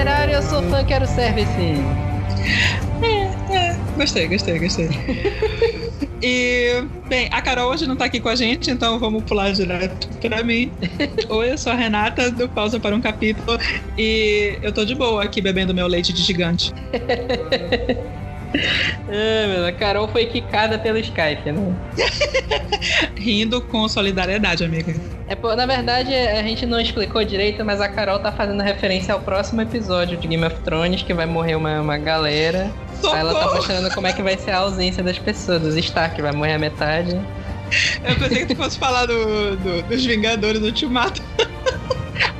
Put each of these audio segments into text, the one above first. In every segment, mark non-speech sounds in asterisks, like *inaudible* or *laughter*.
literário, eu sou fã, quero service. É, é, gostei, gostei, gostei. *laughs* e, bem, a Carol hoje não tá aqui com a gente, então vamos pular direto pra mim. Oi, eu sou a Renata, do Pausa para um Capítulo, e eu tô de boa aqui bebendo meu leite de gigante. *laughs* É, a Carol foi quicada pelo Skype, né? *laughs* Rindo com solidariedade, amiga. É, pô, na verdade, a gente não explicou direito, mas a Carol tá fazendo referência ao próximo episódio de Game of Thrones, que vai morrer uma, uma galera. Socorro! Aí ela tá mostrando como é que vai ser a ausência das pessoas, dos Stark, vai morrer a metade. Eu pensei que tu fosse falar do, do, dos Vingadores do Ultimato.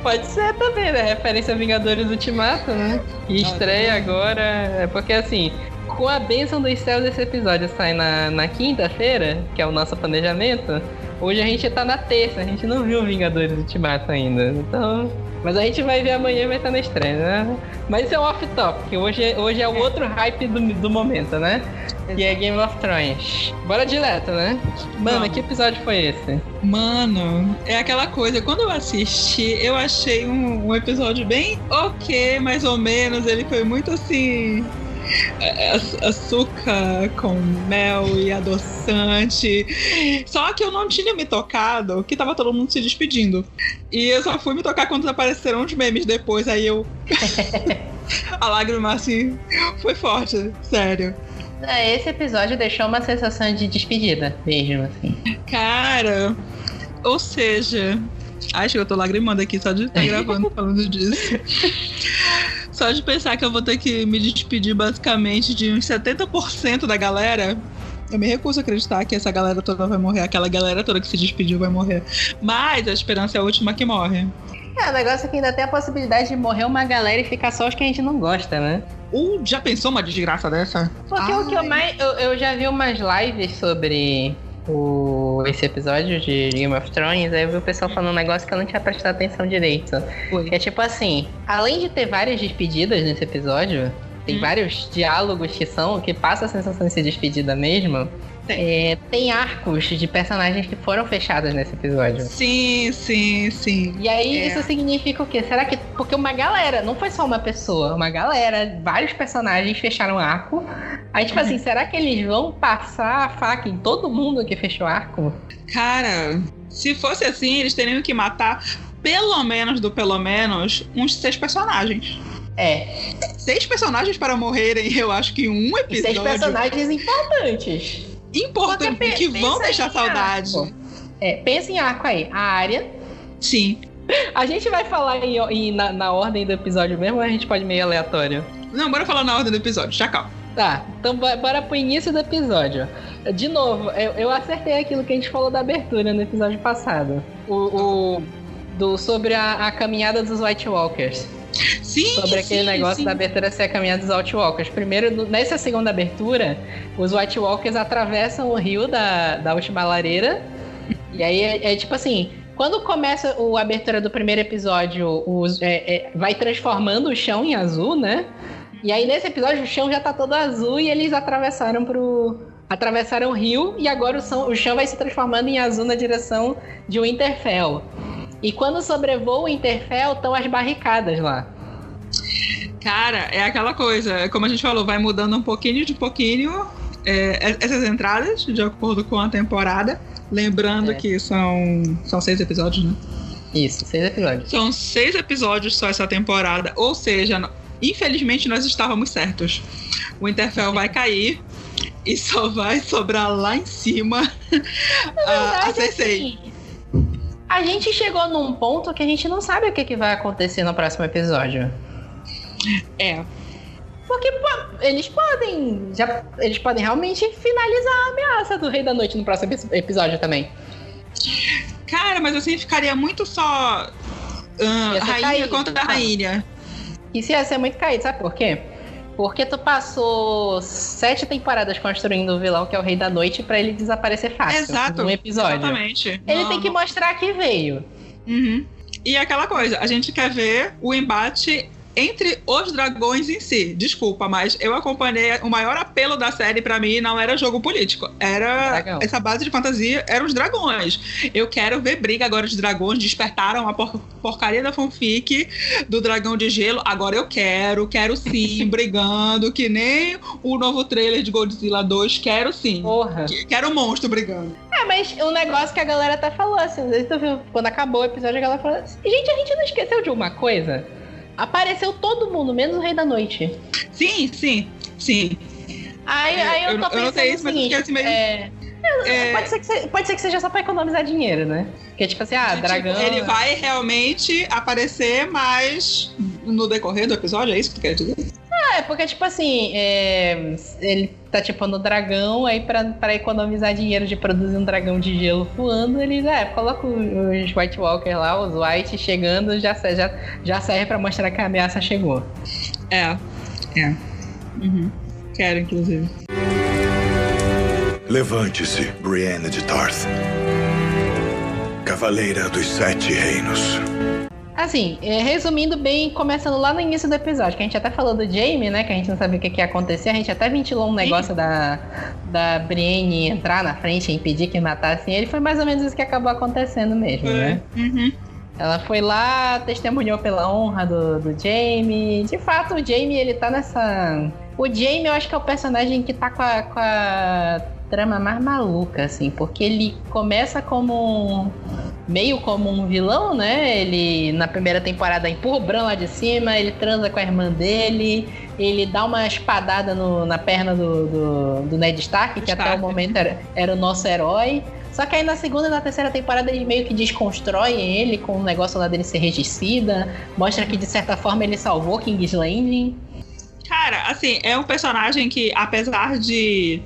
Pode ser também, né? Referência a Vingadores Ultimato, né? Que estreia agora. É porque assim, com a bênção dos céus desse episódio sai na, na quinta-feira, que é o nosso planejamento, hoje a gente tá na terça, a gente não viu Vingadores Ultimato ainda. Então. Mas a gente vai ver amanhã e vai estar na estreia, né? Mas isso é um off-topic, hoje, hoje é o outro hype do, do momento, né? Que é Game of Thrones. Bora direto, né? Mano, Vamos. que episódio foi esse? Mano, é aquela coisa. Quando eu assisti, eu achei um, um episódio bem ok, mais ou menos. Ele foi muito assim. Aç- Açúcar com mel e adoçante. Só que eu não tinha me tocado que tava todo mundo se despedindo. E eu só fui me tocar quando apareceram os memes depois. Aí eu. *laughs* A lágrima assim foi forte, sério. É, Esse episódio deixou uma sensação de despedida mesmo, assim. Cara, ou seja, acho que eu tô lagrimando aqui só de estar gravando *laughs* falando disso. Só de pensar que eu vou ter que me despedir basicamente de uns 70% da galera. Eu me recuso a acreditar que essa galera toda vai morrer, aquela galera toda que se despediu vai morrer. Mas a esperança é a última que morre. É, o negócio é que ainda tem a possibilidade de morrer uma galera e ficar só os que a gente não gosta, né? Uh, já pensou uma desgraça dessa? Porque o que eu mais. Eu, eu já vi umas lives sobre o, esse episódio de Game of Thrones, aí eu vi o pessoal falando um negócio que eu não tinha prestado atenção direito. Que é tipo assim, além de ter várias despedidas nesse episódio, tem Hum. vários diálogos que são, que passa a sensação de ser despedida mesmo. Tem. É, tem arcos de personagens que foram fechados nesse episódio. Sim, sim, sim. E aí É. isso significa o quê? Será que. Porque uma galera, não foi só uma pessoa, uma galera, vários personagens fecharam arco. Aí, tipo assim, será que eles vão passar a faca em todo mundo que fechou arco? Cara, se fosse assim, eles teriam que matar pelo menos do pelo menos uns seis personagens. É. Seis personagens para morrerem, eu acho que em um E seis episódio personagens importantes. Importante Porque pe- que vão deixar saudade. arco. É, pensa em arco aí. A área. Sim. A gente vai falar em, em- na, na ordem do episódio mesmo ou a gente pode meio aleatório? Não, bora falar na ordem do episódio, calma. Tá, então bo- bora pro início do episódio. De novo, eu, eu acertei aquilo que a gente falou da abertura no episódio passado. O. o- do, sobre a, a caminhada dos White Walkers. Sim, Sobre aquele sim, negócio sim. da abertura ser a caminhada dos White Walkers. Primeiro, nessa segunda abertura, os White Walkers atravessam o rio da, da última lareira. E aí é, é tipo assim. Quando começa o- a abertura do primeiro episódio, os, é- é, vai transformando o chão em azul, né? E aí nesse episódio o chão já tá todo azul e eles atravessaram pro. Atravessaram o rio e agora o, o chão vai se transformando em azul na direção de Winterfell. E quando sobrevoa o Winterfell, estão as barricadas lá. Cara, é aquela coisa, como a gente falou, vai mudando um pouquinho de pouquinho é, essas entradas, de acordo com a temporada. Lembrando É. que são, são seis episódios, né? Isso, seis episódios. São seis episódios só essa temporada, ou seja, infelizmente nós estávamos certos. O Interfell *laughs* vai cair e só vai sobrar lá em cima a, a verdade, Cersei. assim, a gente chegou num ponto que a gente não sabe o que, que vai acontecer no próximo episódio. É, Porque eles podem. Já, eles podem realmente finalizar a ameaça do Rei da Noite no próximo epi- episódio também. cara, mas assim ficaria muito só ser rainha caído. contra a Ah. rainha. Isso ia ser muito caído, sabe por quê? Porque tu passou sete temporadas construindo o vilão, que é o Rei da Noite, pra ele desaparecer fácil. Exato. Num episódio. Exatamente. Ele Não, tem que não- mostrar que veio. Uhum. E aquela coisa, a gente quer ver o embate entre os dragões em si. Desculpa, mas eu acompanhei o maior apelo da série para mim não era jogo político, era Dragão. essa base de fantasia, eram os dragões. Eu quero ver briga agora de dragões, despertaram a por porcaria da fanfic do dragão de gelo. Agora eu quero, quero sim, *laughs* brigando, que nem o novo trailer de Godzilla 2, quero sim. Porra. Quero o monstro brigando. É, mas o negócio que a galera até falou, assim, quando acabou o episódio, a galera falou assim, gente, a gente não esqueceu de uma coisa? Apareceu todo mundo, menos o Rei da Noite. Sim, sim, sim. Aí, é, aí eu, eu tô pensando eu isso, seguinte, mas meio... é... É... Pode, ser que pode ser que seja só pra economizar dinheiro, né? Porque, tipo assim, ah, tipo, dragão. Ele vai realmente aparecer mais no decorrer do episódio, é isso que tu quer dizer? Ah, é porque, tipo assim, é... ele tá tipo no dragão, aí pra, pra economizar dinheiro de produzir um dragão de gelo voando, eles, é, coloca os White Walkers lá, os White chegando, já, já, já serve pra mostrar que a ameaça chegou. É, é. Uhum. Quero, inclusive. Levante-se, Brienne de Tarth. Cavaleira dos Sete Reinos. Assim, é, resumindo bem, começando lá no início do episódio, que a gente até falou do Jamie, né? Que a gente não sabia o que, que ia acontecer. A gente até ventilou um negócio da, da Brienne entrar na frente e impedir que matassem ele. Foi mais ou menos isso que acabou acontecendo mesmo, né? Uhum. Ela foi lá, testemunhou pela honra do, do Jamie. De fato, o Jamie, ele tá nessa. O Jamie, eu acho que é o personagem que tá com a, com a trama mais maluca, assim, porque ele começa como meio como um vilão, né? Ele na primeira temporada empurra o Bran lá de cima, ele transa com a irmã dele, ele dá uma espadada no, na perna do, do, do Ned Stark, que Stark. até o momento era, era o nosso herói. Só que aí na segunda e na terceira temporada ele meio que desconstrói ele com o negócio lá dele ser regicida, mostra que de certa forma ele salvou King's Landing. Cara, assim, é um personagem que, apesar de,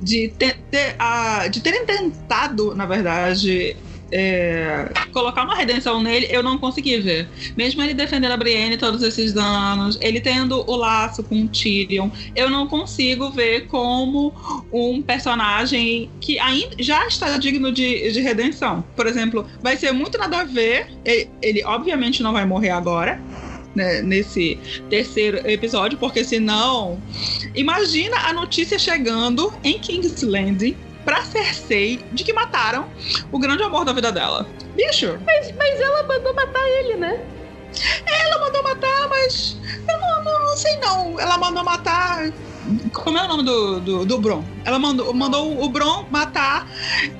de, ter, ter, uh, de terem tentado, na verdade, é, colocar uma redenção nele, eu não consegui ver. Mesmo ele defendendo a Brienne todos esses anos, ele tendo o laço com o Tyrion, eu não consigo ver como um personagem que ainda já está digno de, de redenção. Por exemplo, vai ser muito nada a ver. Ele, ele obviamente não vai morrer agora né, nesse terceiro episódio, porque senão. Imagina a notícia chegando em King's Landing pra Cersei de que mataram o grande amor da vida dela. Bicho! Mas, mas ela mandou matar ele, né? Ela mandou matar, mas. Eu não, não, não sei não. Ela mandou matar. Como é o nome do, do, do Bron? Ela mandou, mandou o Bron matar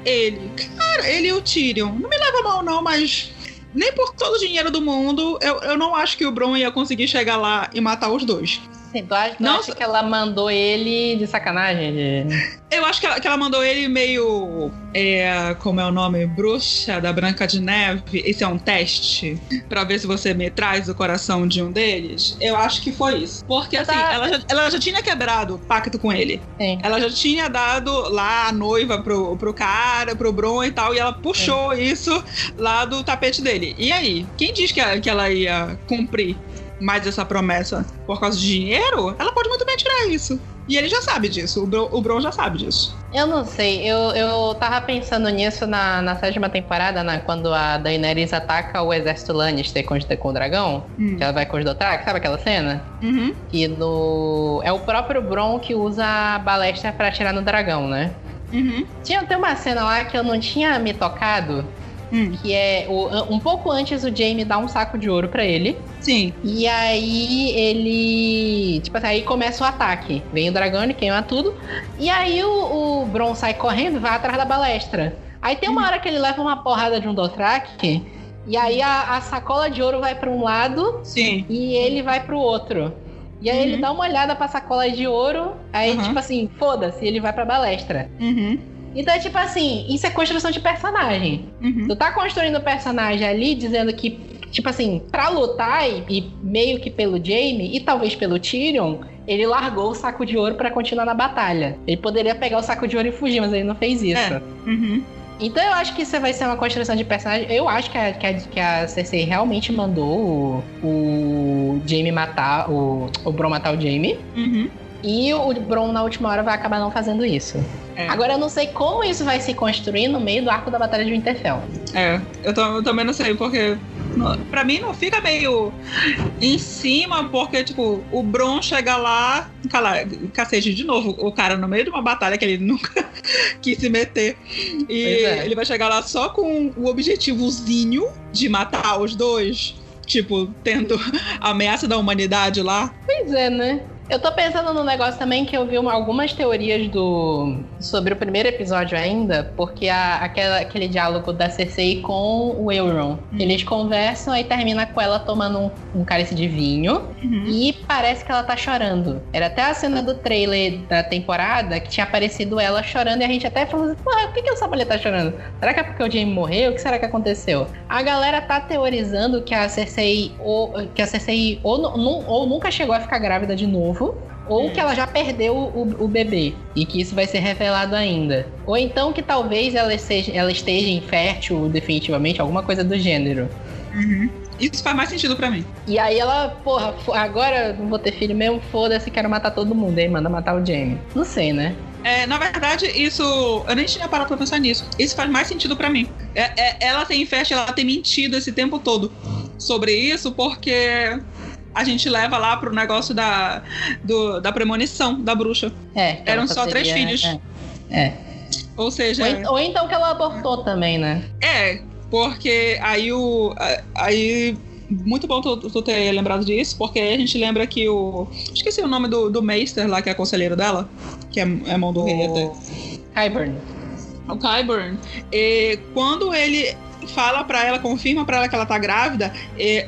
ele. Cara, ele e o Tyrion. Não me leva mal, não, mas nem por todo o dinheiro do mundo, eu, eu não acho que o Bron ia conseguir chegar lá e matar os dois. Sim, tu acha, tu não, acha que ela mandou ele de sacanagem? De... Eu acho que ela, que ela mandou ele meio. É, como é o nome? Bruxa da Branca de Neve. Esse é um teste para ver se você me traz o coração de um deles. Eu acho que foi isso. Porque assim, tá... ela, já, ela já tinha quebrado o pacto com ele. Sim. Ela já tinha dado lá a noiva pro, pro cara, pro Bron e tal. E ela puxou Sim. isso lá do tapete dele. E aí? Quem diz que, que ela ia cumprir? Mais essa promessa por causa de dinheiro, ela pode muito bem tirar isso. E ele já sabe disso, o, Bron, o Bron já sabe disso. Eu não sei, eu, eu tava pensando nisso na, na sétima temporada, né, quando a Daenerys ataca o exército Lannister com, com o dragão, hum. que ela vai com os Dothraki, sabe aquela cena? Uhum. E no... é o próprio Bron que usa a balestra para atirar no dragão, né? Uhum. Tinha até uma cena lá que eu não tinha me tocado, Hum. Que é o, um pouco antes o Jamie dá um saco de ouro para ele. Sim. E aí ele. Tipo assim, aí começa o ataque. Vem o dragão e queima tudo. E aí o, o Bron sai correndo e vai atrás da balestra. Aí tem uma hum. hora que ele leva uma porrada de um Dothraki. E aí a, a sacola de ouro vai para um lado. Sim. E ele vai para o outro. E aí uhum. ele dá uma olhada pra sacola de ouro. Aí, uhum. tipo assim, foda-se, ele vai pra balestra. Uhum. Então é tipo assim, isso é construção de personagem. Uhum. Tu tá construindo o personagem ali dizendo que, tipo assim, pra lutar e, e, meio que pelo Jaime e talvez pelo Tyrion, ele largou o saco de ouro para continuar na batalha. Ele poderia pegar o saco de ouro e fugir, mas ele não fez isso. É. Uhum. Então eu acho que isso vai ser uma construção de personagem. Eu acho que a, que a, que a Cersei realmente mandou o, o Jaime matar, o, o Bron matar o Jaime. Uhum. E o Bron, na última hora, vai acabar não fazendo isso. É. Agora, eu não sei como isso vai se construir no meio do arco da Batalha de Winterfell. É, eu, eu também não sei, porque Pra mim não fica meio em cima, porque, tipo, o Bron chega lá, cala, cacete, de novo, o cara no meio de uma batalha que ele *laughs* nunca quis se meter. E é. ele vai chegar lá só com o objetivozinho de matar os dois. Tipo, tendo a *laughs* ameaça da humanidade lá. Pois é, né? Eu tô pensando num negócio também que eu vi uma, algumas teorias do sobre o primeiro episódio ainda, porque a, aquela, aquele diálogo da Cersei com o Euron. Uhum. Eles conversam e termina com ela tomando um, um cálice de vinho uhum. e parece que ela tá chorando. Era até a cena do trailer da temporada que tinha aparecido ela chorando e a gente até falou assim, porra, por que, que essa mulher tá chorando? Será que é porque o Jaime morreu? O que será que aconteceu? A galera tá teorizando que a Cersei ou, que a Cersei ou, ou nunca chegou a ficar grávida de novo novo, ou que ela já perdeu o, o, bebê e que isso vai ser revelado ainda. Ou então que talvez ela esteja, ela esteja infértil definitivamente, alguma coisa do gênero. Uhum. Isso faz mais sentido para mim. E aí ela, porra, agora não vou ter filho mesmo, foda-se, quero matar todo mundo. Aí manda matar o Jamie. Não sei, né? É, na verdade, isso. Eu nem tinha parado pra pensar nisso. Isso faz mais sentido para mim. É, é, ela tem festa, ela tem mentido esse tempo todo sobre isso, porque a gente leva lá pro negócio da, do, da premonição da bruxa. É. Eram só seria, três filhos. É. é. Ou seja. Ou, ou, então que ela abortou também, né? É, porque aí o. Aí. Muito bom tu, tu ter lembrado disso, porque aí a gente lembra que o. Esqueci o nome do, do Meister lá, que é conselheiro dela, que é, é mão do rei até. Kyburn. O Kyburn. E quando ele fala para ela, confirma para ela que ela tá grávida.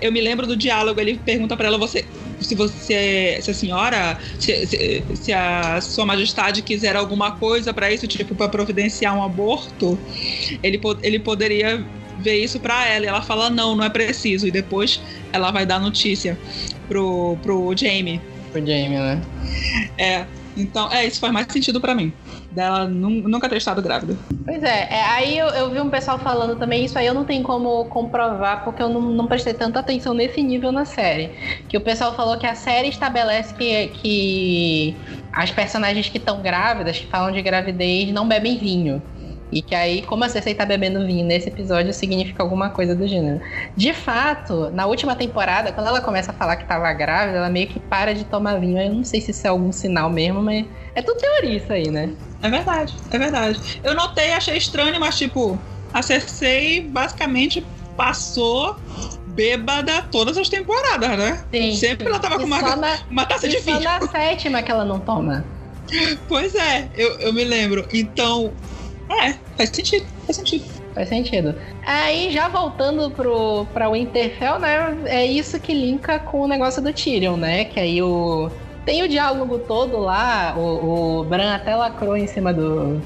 eu me lembro do diálogo, ele pergunta para ela você se você se a senhora se, se, se, a sua majestade quiser alguma coisa para isso tipo para providenciar um aborto ele, ele poderia ver isso para ela. E ela fala não não é preciso. E depois ela vai dar notícia pro pro Jamie. Pro Jamie né? É então é isso faz mais sentido para mim dela nunca ter estado grávida. Pois é, é aí eu, eu, vi um pessoal falando também, isso aí eu não tenho como comprovar, porque eu não, não, prestei tanta atenção nesse nível na série. Que o pessoal falou que a série estabelece que, que as personagens que estão grávidas, que falam de gravidez, não bebem vinho. E que aí, como a Cersei tá bebendo vinho nesse episódio, significa alguma coisa do gênero. De fato, na última temporada, quando ela começa a falar que tava grávida, ela meio que para de tomar vinho. Eu não sei se isso é algum sinal mesmo, mas é tudo teoria isso aí, né? É verdade, é verdade. Eu notei, achei estranho, mas tipo, a Cersei basicamente passou bêbada todas as temporadas, né? Sim, Sempre ela tava e com uma, na, uma taça de vinho. Só na sétima que ela não toma. Pois é, eu, eu me lembro. Então, é, faz sentido, faz sentido. Faz sentido. Aí, já voltando pro, pra Winterfell, né? É isso que linka com o negócio do Tyrion, né? Que aí o. Tem o diálogo todo lá, o, o Bran até lacrou em cima do,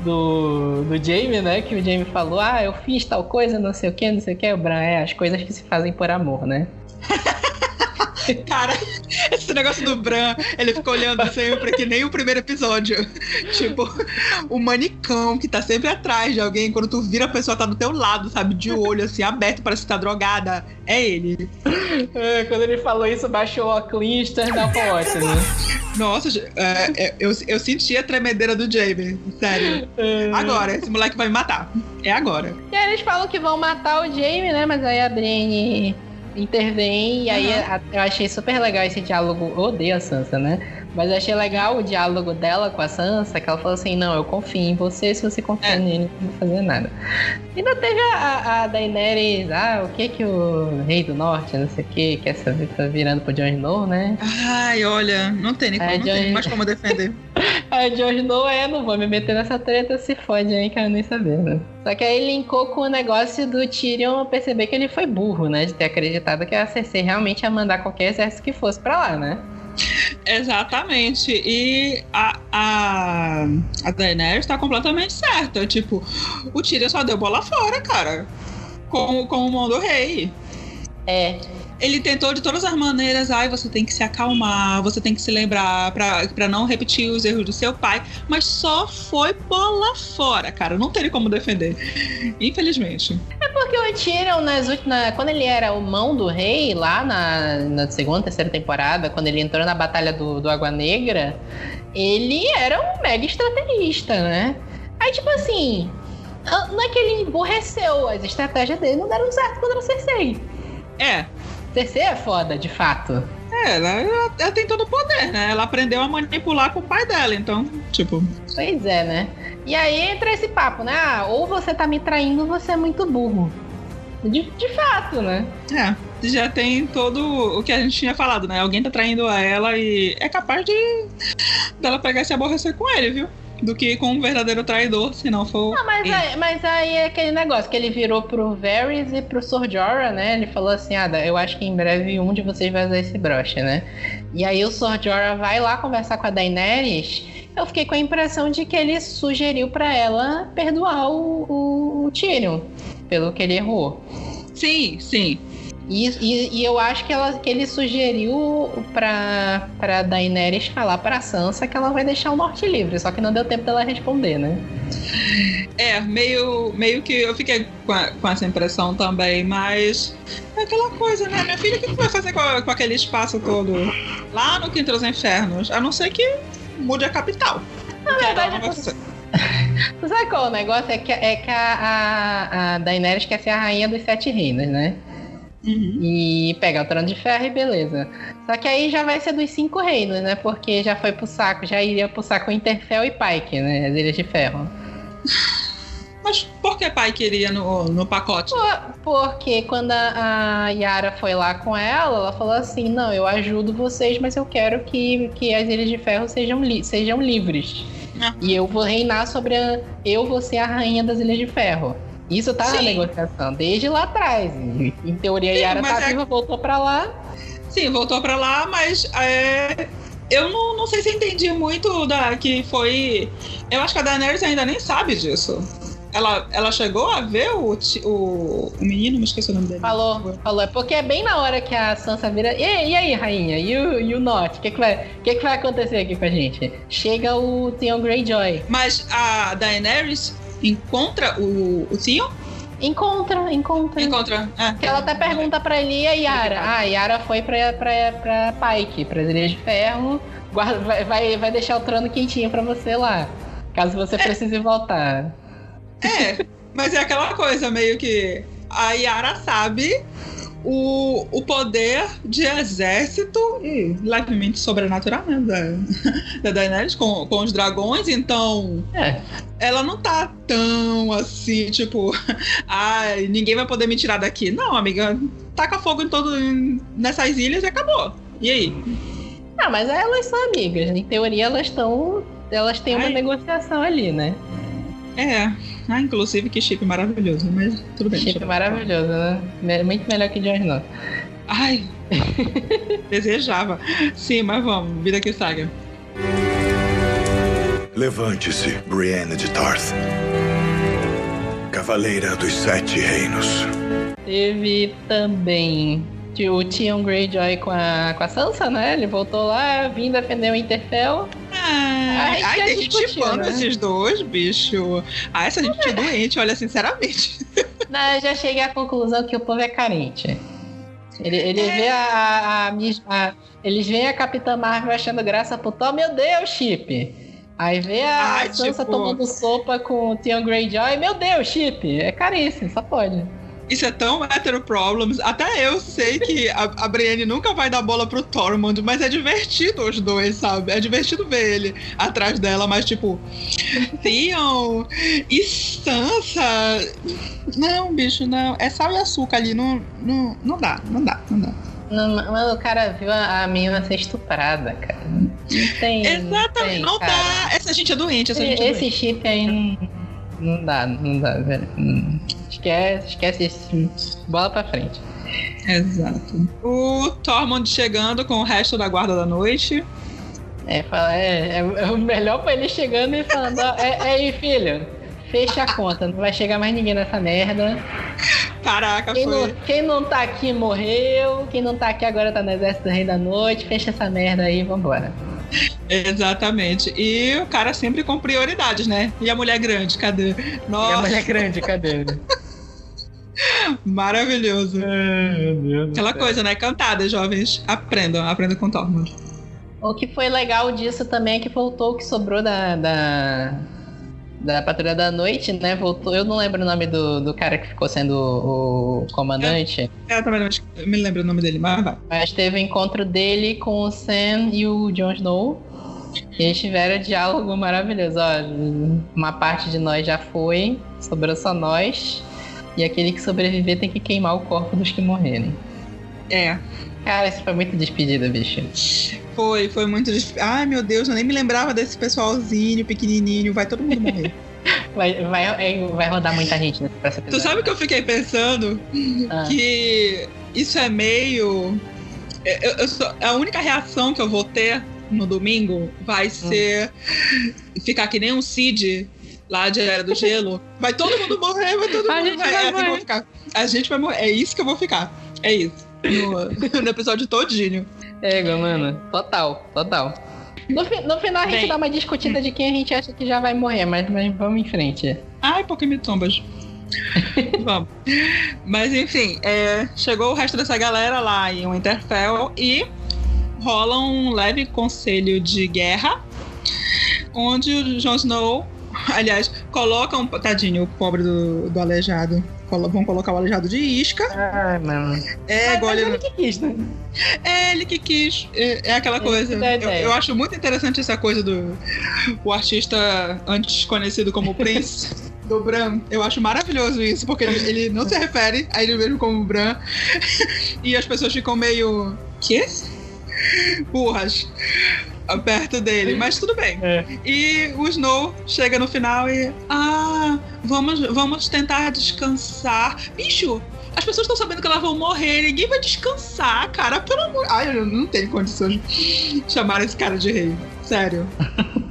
do, do Jamie, né? Que o Jamie falou, ah, eu fiz tal coisa, não sei o que, não sei o que. O Bran é as coisas que se fazem por amor, né? *laughs* Cara, *laughs* esse negócio do Bran, ele ficou olhando sempre que nem o primeiro episódio. *laughs* tipo, o manicão que tá sempre atrás de alguém, quando tu vira a pessoa tá do teu lado, sabe? De olho, assim, aberto, parece que tá drogada. É ele. É, quando ele falou isso, baixou a Clister da ótimo. Nossa, é, é, eu, eu senti a tremedeira do Jamie, sério. É. Agora, esse moleque vai me matar. É agora. E aí eles falam que vão matar o Jamie, né? Mas aí a Brienne intervém e aí uhum. eu achei super legal esse diálogo. Eu odeio a Sansa, né? Mas eu achei legal o diálogo dela com a Sansa, que ela falou assim: Não, eu confio em você, se você confia é. nele, não vou fazer nada. E ainda teve a, a Daenerys, ah, o que que o Rei do Norte, não sei o que, que essa tá virando pro Jon Snow, né? Ai, olha, não tem nem como, não tem mais como defender. a *laughs* Jon Snow é, não vou me meter nessa treta, se fode aí, quero nem saber, né? Só que aí linkou com o negócio do Tyrion perceber que ele foi burro, né? De ter acreditado que a Cersei realmente ia mandar qualquer exército que fosse pra lá, né? Exatamente. E a, a, a Daenerys tá completamente certa. Tipo, o Tyrion só deu bola fora, cara. Com, com o mão do rei. É ele tentou de todas as maneiras, ai, você tem que se acalmar, você tem que se lembrar para não repetir os erros do seu pai, mas só foi bola fora, cara, não teria como defender, infelizmente. É porque o Tyrion, nas últimas, quando ele era o mão do rei, lá na, na segunda, terceira temporada, quando ele entrou na batalha do, do Água Negra, ele era um mega estrategista, né? Aí, tipo assim, não é que ele emborreceu, as estratégias dele não deram certo quando era Cersei. É. Cersei é foda, de fato. É, ela, ela, ela tem todo o poder, né? Ela aprendeu a manipular com o pai dela, então, tipo. Pois é, né? E aí entra esse papo, né? Ah, ou você tá me traindo, ou você é muito burro. De, de fato, né? É, já tem todo o que a gente tinha falado, né? Alguém tá traindo a ela e é capaz de dela pegar e se aborrecer com ele, viu? Do que com um verdadeiro traidor, se não for. Não, mas aí, mas aí é aquele negócio que ele virou pro Varys e pro Sor Jorah, né? Ele falou assim: Ah, eu acho que em breve um de vocês vai usar esse broche, né? E aí o Sor Jorah vai lá conversar com a Daenerys. Eu fiquei com a impressão de que ele sugeriu pra ela perdoar o, o, o Tyrion pelo que ele errou. Sim, sim. E, e, e, eu acho que, ela, que ele sugeriu pra, pra Daenerys falar pra Sansa que ela vai deixar o norte livre, só que não deu tempo dela responder, né? É, meio, meio que eu fiquei com, a, com essa impressão também, mas é aquela coisa, né? Minha filha, o que vai fazer com, com aquele espaço todo lá no Quinto dos Infernos? A não ser que mude a capital. Na verdade, sabe qual é o negócio? É que, é que a, a, a Daenerys quer ser a rainha dos sete reinos, né? Uhum. E pegar o trono de ferro e beleza. Só que aí já vai ser dos cinco reinos, né? Porque já foi pro saco, já iria pro saco Interfell e Pike, né? As Ilhas de Ferro. *laughs* Mas por que pai queria no, no pacote? Por, porque quando a, a Yara foi lá com ela, ela falou assim: Não, eu ajudo vocês, mas eu quero que, que as Ilhas de Ferro sejam, li sejam livres. Uhum. E eu vou reinar sobre a. Eu vou ser a rainha das Ilhas de Ferro. Isso tá Sim. na negociação, desde lá atrás. Em teoria, a Yara tá é... viva, voltou pra lá. Sim, voltou pra lá, mas é, eu não, não sei se entendi muito da que foi. Eu acho que a Daenerys ainda nem sabe disso. Ela, ela chegou a ver o, o, o menino, me esqueci o nome dele. Falou, falou. É porque é bem na hora que a Sansa vira. E, e aí, rainha? E o, e o Norte? O que, que, vai, que, que vai acontecer aqui com a gente? Chega o Theon Greyjoy. Mas a Daenerys encontra o, o Theon? Encontra, encontra. Encontra. É. Que ela até pergunta pra ele e a Yara. Ah, a Yara foi pra, pra, pra Pike, pra Ilhas de Ferro. Guarda, vai, vai, vai deixar o trono quentinho pra você lá. Caso você precise voltar. É, mas é aquela coisa meio que a Yara sabe o, o poder de exército e levemente sobrenatural né, da, *laughs* da Daenerys com, com os dragões, então é. ela não tá tão assim, tipo, *laughs* ai, ninguém vai poder me tirar daqui. Não, amiga, taca fogo em todo nessas ilhas e acabou. E aí? Ah, mas elas são amigas. Em teoria elas estão. Elas têm uma ai. negociação ali, né? É. Ah, inclusive que chip maravilhoso, mas tudo bem. Chip maravilhoso, né? Muito melhor que Jon Snow. Ai, *laughs* desejava. Sim, mas vamos, vida que saga. Levante-se, Brienne de Tarth. Cavaleira dos Sete Reinos. Teve também o Tion Greyjoy com a, com a Sansa, né? Ele voltou lá, vim defender o Interfell. Ah, ai, ai tem gente fã né? esses dois, bicho. Ah, essa gente é doente, olha, sinceramente. *laughs* Não, eu já cheguei à conclusão que o povo é carente. Ele, ele é. vê a, a, a, a, Eles veem a Capitã Marvel achando graça pro Thor, meu Deus, Chip. Aí vê a Ai, Sansa tipo... tomando sopa com o Theon Greyjoy, meu Deus, Chip. É caríssimo, só pode. Isso é tão hétero problems. Até eu sei que a, a Brienne nunca vai dar bola pro Tormund, mas é divertido os dois, sabe? É divertido ver ele atrás dela, mas tipo. Theon e Sansa. Não, bicho, não. É sal e açúcar ali. Não, não, não dá, não dá, não dá. Não, o cara viu a, a menina ser estuprada, cara. Não tem. Exatamente, não, tem, não dá. Essa gente é doente, essa gente é Esse doente. chip aí não, não dá, não dá, velho. Esquece, esquece isso. Bola pra frente. Exato. O Tormund chegando com o resto da guarda da noite. É, fala, é, é, o melhor pra ele chegando e falando: é, é aí, filho, fecha a conta, não vai chegar mais ninguém nessa merda. Caraca, quem foi. Não, quem não tá aqui morreu, quem não tá aqui agora tá no exército do Rei da Noite, fecha essa merda aí vambora. *laughs* Exatamente. E o cara sempre com prioridades, né? E a mulher grande, cadê? Nossa. E a mulher grande, cadê? *laughs* Maravilhoso. Aquela coisa, né? Cantada, jovens. Aprendam, aprendam com Tormund. O que foi legal disso também é que voltou o que sobrou da, da, da Patrulha da Noite, né? Voltou. Eu não lembro o nome do, do cara que ficou sendo o, o comandante. É, eu também não me lembro o nome dele, mas vai. Mas teve o encontro dele com o Sam e o Jon Snow. E eles tiveram um diálogo maravilhoso. Ó, uma parte de nós já foi, sobrou só nós. E aquele que sobreviver tem que queimar o corpo dos que morrerem. É. Cara, isso foi muito despedida, bicho. Foi, foi muito despedida. Ai, meu Deus, eu nem me lembrava desse pessoalzinho pequenininho. Vai todo mundo morrer. *laughs* vai, vai, é, vai rodar muita gente nesse próximo Tu sabe o que eu fiquei pensando? Ah. Que isso é meio. Eu, eu sou... A única reação que eu vou ter no domingo vai hum. ser hum. ficar que nem um Cid lá de Era do Gelo. Vai todo mundo morrer, vai todo *laughs* mundo morrer. É assim ficar. A gente vai morrer. É isso que eu vou ficar. É isso. No, *laughs* no episódio todinho. É, mano. Total, total. No, no final a gente Bem, dá uma discutida de quem a gente acha que já vai morrer, mas, mas vamos em frente. Ai, Pokémon Tombas. *laughs* vamos. Mas enfim, é, chegou o resto dessa galera lá em Winterfell e rola um leve conselho de guerra, onde o Jon Snow, aliás, coloca um. Tadinho, o pobre do, do aleijado. Vão colocar o aleijado de isca. Ai, mano. É, igual ele... ele que quis, né? É, ele que quis. É, é aquela coisa. Eu, eu, acho muito interessante essa coisa do o artista antes conhecido como Prince. *laughs* do Bran. Eu acho maravilhoso isso, porque ele, ele, não se refere a ele mesmo como Bran. *laughs* e as pessoas ficam meio. Que? Burras perto dele, mas tudo bem. É. E o Snow chega no final e. Ah, vamos, vamos tentar descansar. Bicho, as pessoas estão sabendo que elas vão morrer, ninguém vai descansar, cara. Pelo amor. Ai, eu não tenho condições de chamar esse cara de rei. Sério. *laughs*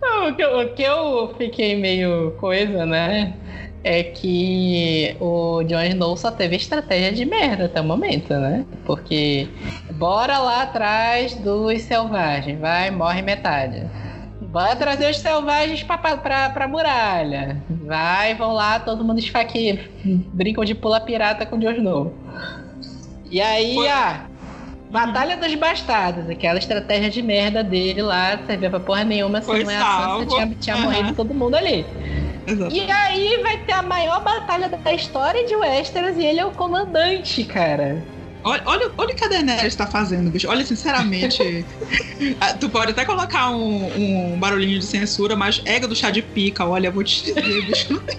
Não, o, que eu, o que eu fiquei meio coisa, né? É que o Jon Snow só teve estratégia de merda até o momento, né? Porque bora lá atrás dos selvagens, vai, morre metade. Bora trazer os selvagens pra, pra, pra muralha. Vai, vão lá, todo mundo esfaqueia, brincam de pula pirata com o Jon Snow. E aí, Foi... ah, Batalha dos Bastardos, aquela estratégia de merda dele lá, servia pra porra nenhuma, se não é a Sansa, tinha, tinha uhum. morrido todo mundo ali. Exato. E aí vai ter a maior batalha da história de Westeros e ele é o comandante, cara. Olha, olha, olha o que a Daenerys tá fazendo, bicho. Olha, sinceramente. *laughs* tu pode até colocar um, um, barulhinho de censura, mas ega do chá de pica, olha, eu vou te dizer, bicho, não tem.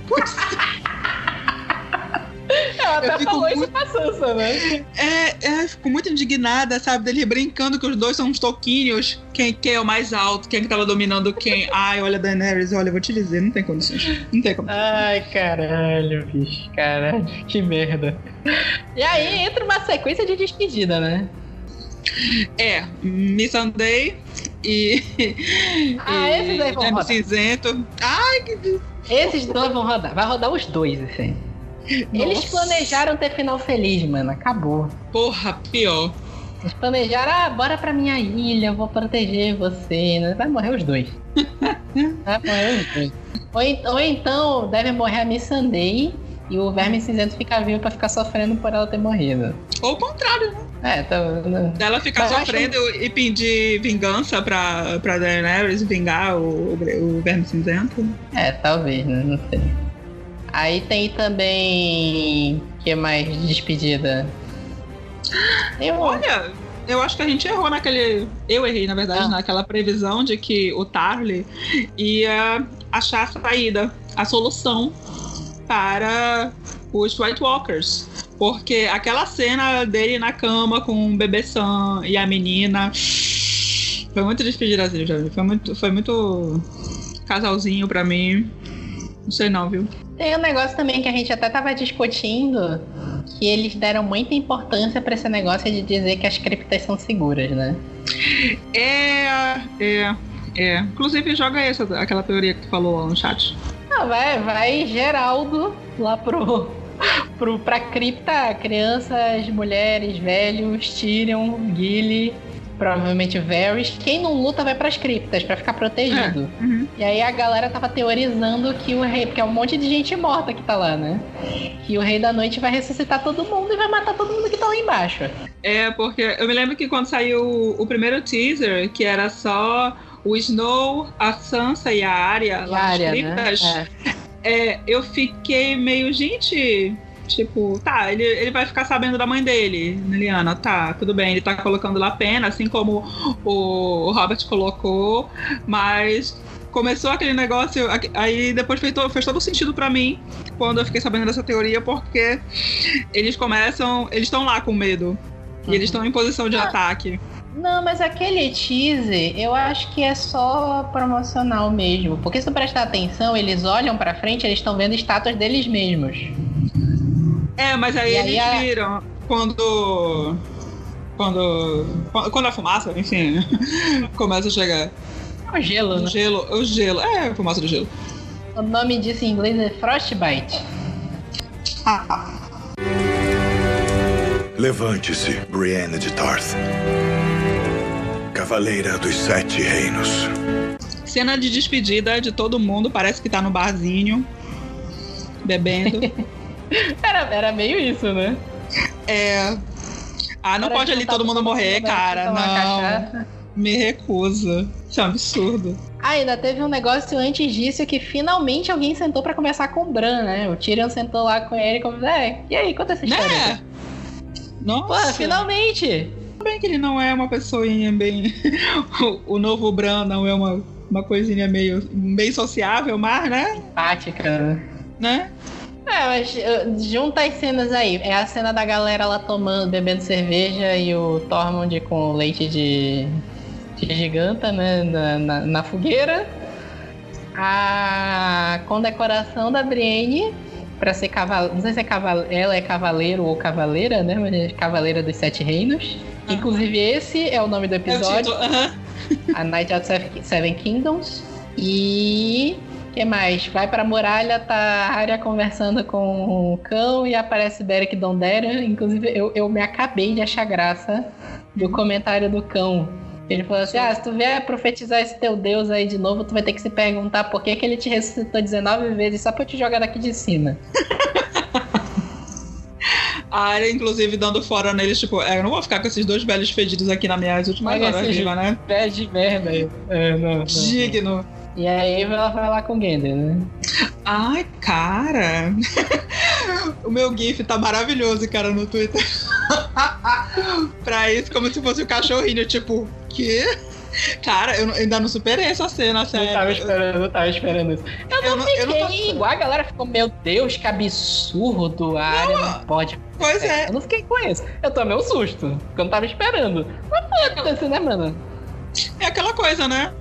Ela até falou muito... isso pra Sansa, né? É, é, fico muito indignada, sabe? Dele brincando que os dois são uns toquinhos. Quem, quem é o mais alto, quem é que tava dominando quem. *laughs* Ai, olha, Daenerys, olha, eu vou te dizer, não tem condições. Não tem como. Ai, caralho, bicho. Caralho, que merda. E aí entra uma sequência de despedida, né? É, Miss Sunday e. Ah, e, esses aí vão rodar. Cinzento. Ai, que. Esses dois vão rodar. Vai rodar os dois, assim. Eles planejaram ter final feliz, mano. Acabou. Porra, pior. Eles planejaram, ah, bora pra minha ilha, eu vou proteger você. Vai morrer os dois. *laughs* Vai morrer os dois. Ou, ou então deve morrer a Miss Sunday e o Verme Cinzento fica vivo pra ficar sofrendo por ela ter morrido. Ou o contrário, né? É, tá. Né? Ela ficar Mas sofrendo acho... e pedir vingança pra, pra Daenerys vingar o, o Verme Cinzento. É, talvez, né? Não sei. Aí tem também. que mais despedida? Eu... Olha, eu acho que a gente errou naquele. Eu errei, na verdade, ah. naquela previsão de que o Tarly ia achar a saída, a solução para os White Walkers. Porque aquela cena dele na cama com o bebê Sam e a menina. Foi muito despedida assim, Foi muito, foi muito casalzinho pra mim. Não sei não, viu? Tem um negócio também que a gente até tava discutindo, que eles deram muita importância para esse negócio de dizer que as criptas são seguras, né? É, é, é. Inclusive joga essa, aquela teoria que tu falou no chat. Ah, vai, vai Geraldo lá pro, *laughs* pro, pra cripta, crianças, mulheres, velhos, Tyrion, Gilly provavelmente Varys. Quem não luta vai pras criptas para ficar protegido. É. Uhum. E aí a galera tava teorizando que o rei, porque é um monte de gente morta que tá lá, né? Que o rei da noite vai ressuscitar todo mundo e vai matar todo mundo que tá lá embaixo. É, porque eu me lembro que quando saiu o primeiro teaser, que era só o Snow, a Sansa e a Arya, lá nas Arya, criptas, né? é, eu fiquei meio, gente. Tipo, tá, ele, ele vai ficar sabendo da mãe dele, Liliana, tá, tudo bem, ele tá colocando lá pena, assim como o, o Robert colocou, mas começou aquele negócio, aí depois fez todo, fez todo sentido para mim quando eu fiquei sabendo dessa teoria, porque eles começam, eles estão lá com medo, e eles estão em posição de Ah. ataque. Não, mas aquele teaser, eu acho que é só promocional mesmo. Porque se tu prestar atenção, eles olham pra frente, eles estão vendo estátuas deles mesmos. É, mas aí E aí eles a- viram quando. Quando. Quando a fumaça, enfim, *laughs* começa a chegar. É o gelo, O né? gelo, o gelo. É, a fumaça do gelo. O nome disso em inglês é Frostbite. Levante-se, Brienne de Tarth. Cavaleira dos Sete Reinos. Cena de despedida de todo mundo, parece que tá no barzinho, bebendo. *laughs* *laughs* Era, era meio isso, né? É. Ah, não Era pode ali juntar todo mundo morrer, né? cara. Não. Me recusa. Isso é um absurdo. Ah, ainda teve um negócio antes disso que finalmente alguém sentou pra conversar com o Bran, né? O Tyrion sentou lá com ele e conversou, é, e aí, conta essa história. Né? Nossa. Pô, finalmente! bem que ele não é uma pessoinha bem. *laughs* o, o novo Bran não é uma, uma coisinha meio bem sociável, mas, né? Simpática. né? É, mas uh, junta as cenas aí. É a cena da galera lá tomando, bebendo cerveja e o Tormund com leite de, de giganta, né? Na, na, na fogueira. A condecoração da Brienne pra ser cavaleiro. Não sei se é caval ela é cavaleiro ou cavaleira, né? Mas é cavaleira dos Sete Reinos. Aham. Inclusive, esse é o nome do É episódio. título. aham. A Night of Seven- Seven Kingdoms. E. O que mais? Vai pra muralha, tá a Arya conversando com o cão e aparece Beric Dondarrion. Inclusive, eu, eu me acabei de achar graça do comentário do cão. Ele falou assim: Ah, se tu vier profetizar esse teu Deus aí de novo, tu vai ter que se perguntar por que, que ele te ressuscitou 19 vezes só pra eu te jogar daqui de cima. A área, inclusive, dando fora neles, tipo, é, eu não vou ficar com esses dois velhos fedidos aqui nas minhas últimas horas viva, né? Pé de merda aí. É, não, não. Digno. E aí ela vai lá com o Gender, né? Ai, cara. *laughs* o meu GIF tá maravilhoso, cara, no Twitter. *laughs* pra isso, como se fosse o cachorrinho, tipo, quê? Cara, eu ainda não superei essa cena, Não tava sério. esperando, não tava esperando isso. Eu não, Eu não- eu não tô- fiquei igual a galera ficou, meu Deus, que absurdo, a área não pode. Pois é. Eu não fiquei com isso. Eu tomei um susto, porque eu não tava esperando. Mas foda-se, né, mano? É aquela coisa, né?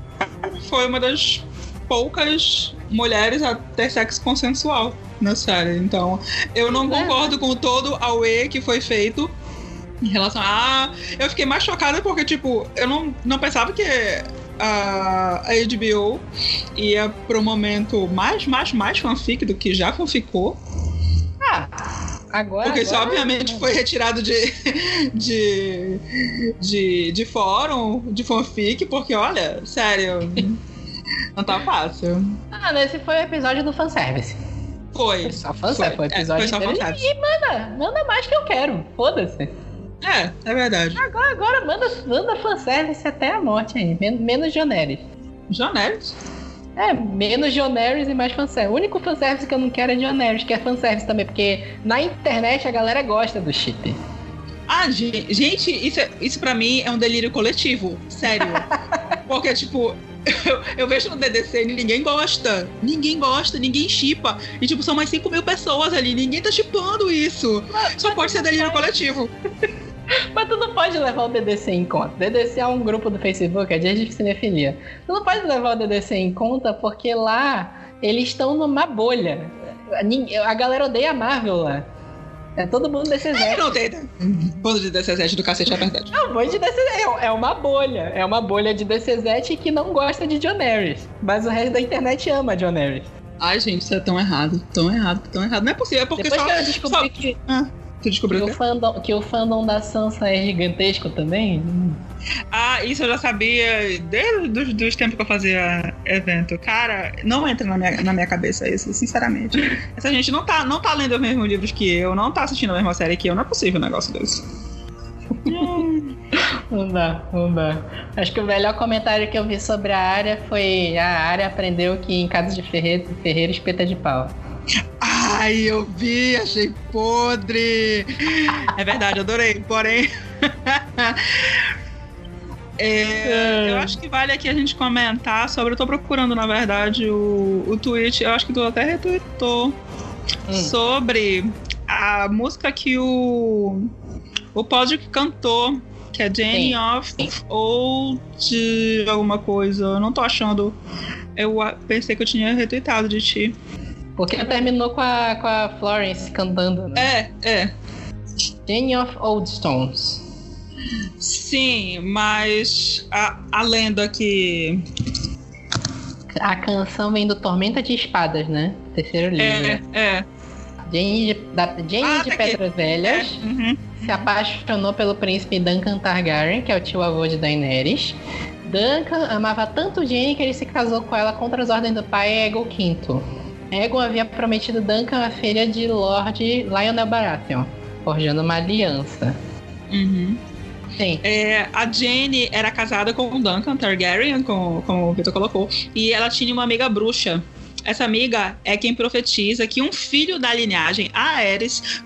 Foi uma das poucas mulheres a ter sexo consensual na série. Então, eu não Pois é, concordo com todo o E que foi feito em relação a. Eu fiquei mais chocada porque, tipo, eu não, não pensava que a, a HBO ia pro momento mais, mais, mais fanfic do que já fanficou. Agora. Porque isso, agora- obviamente, foi retirado de, de, de, de fórum, de fanfic, porque, olha, sério, não tá fácil. Ah, nesse foi o episódio do fanservice. Foi. Foi só fanservice, foi É, episódio foi só inteiro. fanservice. E manda, manda mais que eu quero. Foda-se. É, é verdade. Agora, agora manda, manda fanservice até a morte aí. Men- menos Joneris. Jonelis? É, menos Joneris e mais fanservice. O único fanservice que eu não quero é Joneris, que é fanservice também, porque na internet a galera gosta do chip. Ah, ge- gente, isso, é- isso pra mim é um delírio coletivo. Sério. *laughs* Porque, tipo, eu, eu vejo no DDC e ninguém gosta. Ninguém gosta, ninguém chipa. E, tipo, são mais 5 mil pessoas ali. Ninguém tá chipando isso. Só pode ser delírio coletivo. *laughs* *laughs* Mas tu não pode levar o DDC em conta. DDC é um grupo do Facebook, é Dias de Cinefilia. Tu não pode levar o DDC em conta porque lá eles estão numa bolha. A galera odeia a Marvel lá. É todo mundo desse É, exército. não tem. Bando de DCZ do cacete é verdade. É um monte de DCZ. É é uma bolha. É uma bolha de DCZ que não gosta de John Harris. Mas o resto da internet ama John Harris. Ai, gente, isso é tão errado. Tão errado, tão errado. Não é possível, é porque Depois só. que eu descobri só- que, Tu descobriu que, o fandom, que o fandom da Sansa é gigantesco também. hum, Ah, isso eu já sabia desde os dos tempos que eu fazia evento. Cara, não entra na minha, na minha cabeça isso, sinceramente. Essa gente não tá, não tá lendo os mesmos livros que eu, não tá assistindo a mesma série que eu, não é possível um negócio desse. *laughs* Não dá, não dá. Acho que o melhor comentário que eu vi sobre a área foi a área aprendeu que em casa de ferreiro, ferreiro espeta de pau. Ai, eu vi, achei podre. É verdade, adorei. Porém. *laughs* É, eu acho que vale aqui a gente comentar sobre. Eu tô procurando, na verdade, o, o tweet. Eu acho que tu até retweetou. Hum. Sobre a música que o. O Podrick cantou. Que é Jane Sim. of Old alguma coisa. Eu não tô achando. Eu pensei que eu tinha retweetado de ti. Porque terminou com a, com a Florence cantando, né? É, é. Jane of Old Stones. Sim, mas a, a lenda que. A canção vem do Tormenta de Espadas, né? Terceiro livro. É, é. Jane de, da, Jane ah, de tá Pedras Velhas é. uhum. se apaixonou pelo príncipe Duncan Targaryen, que é o tio avô de Daenerys. Duncan amava tanto Jane que ele se casou com ela contra as ordens do pai Aegon V. Aegon havia prometido Duncan a filha de Lord Lionel Baratheon, forjando uma aliança. Uhum. Sim. É, a Jane era casada com o Duncan Targaryen, como, como o Victor colocou, e ela tinha uma amiga bruxa. Essa amiga é quem profetiza que um filho da linhagem, a Aerys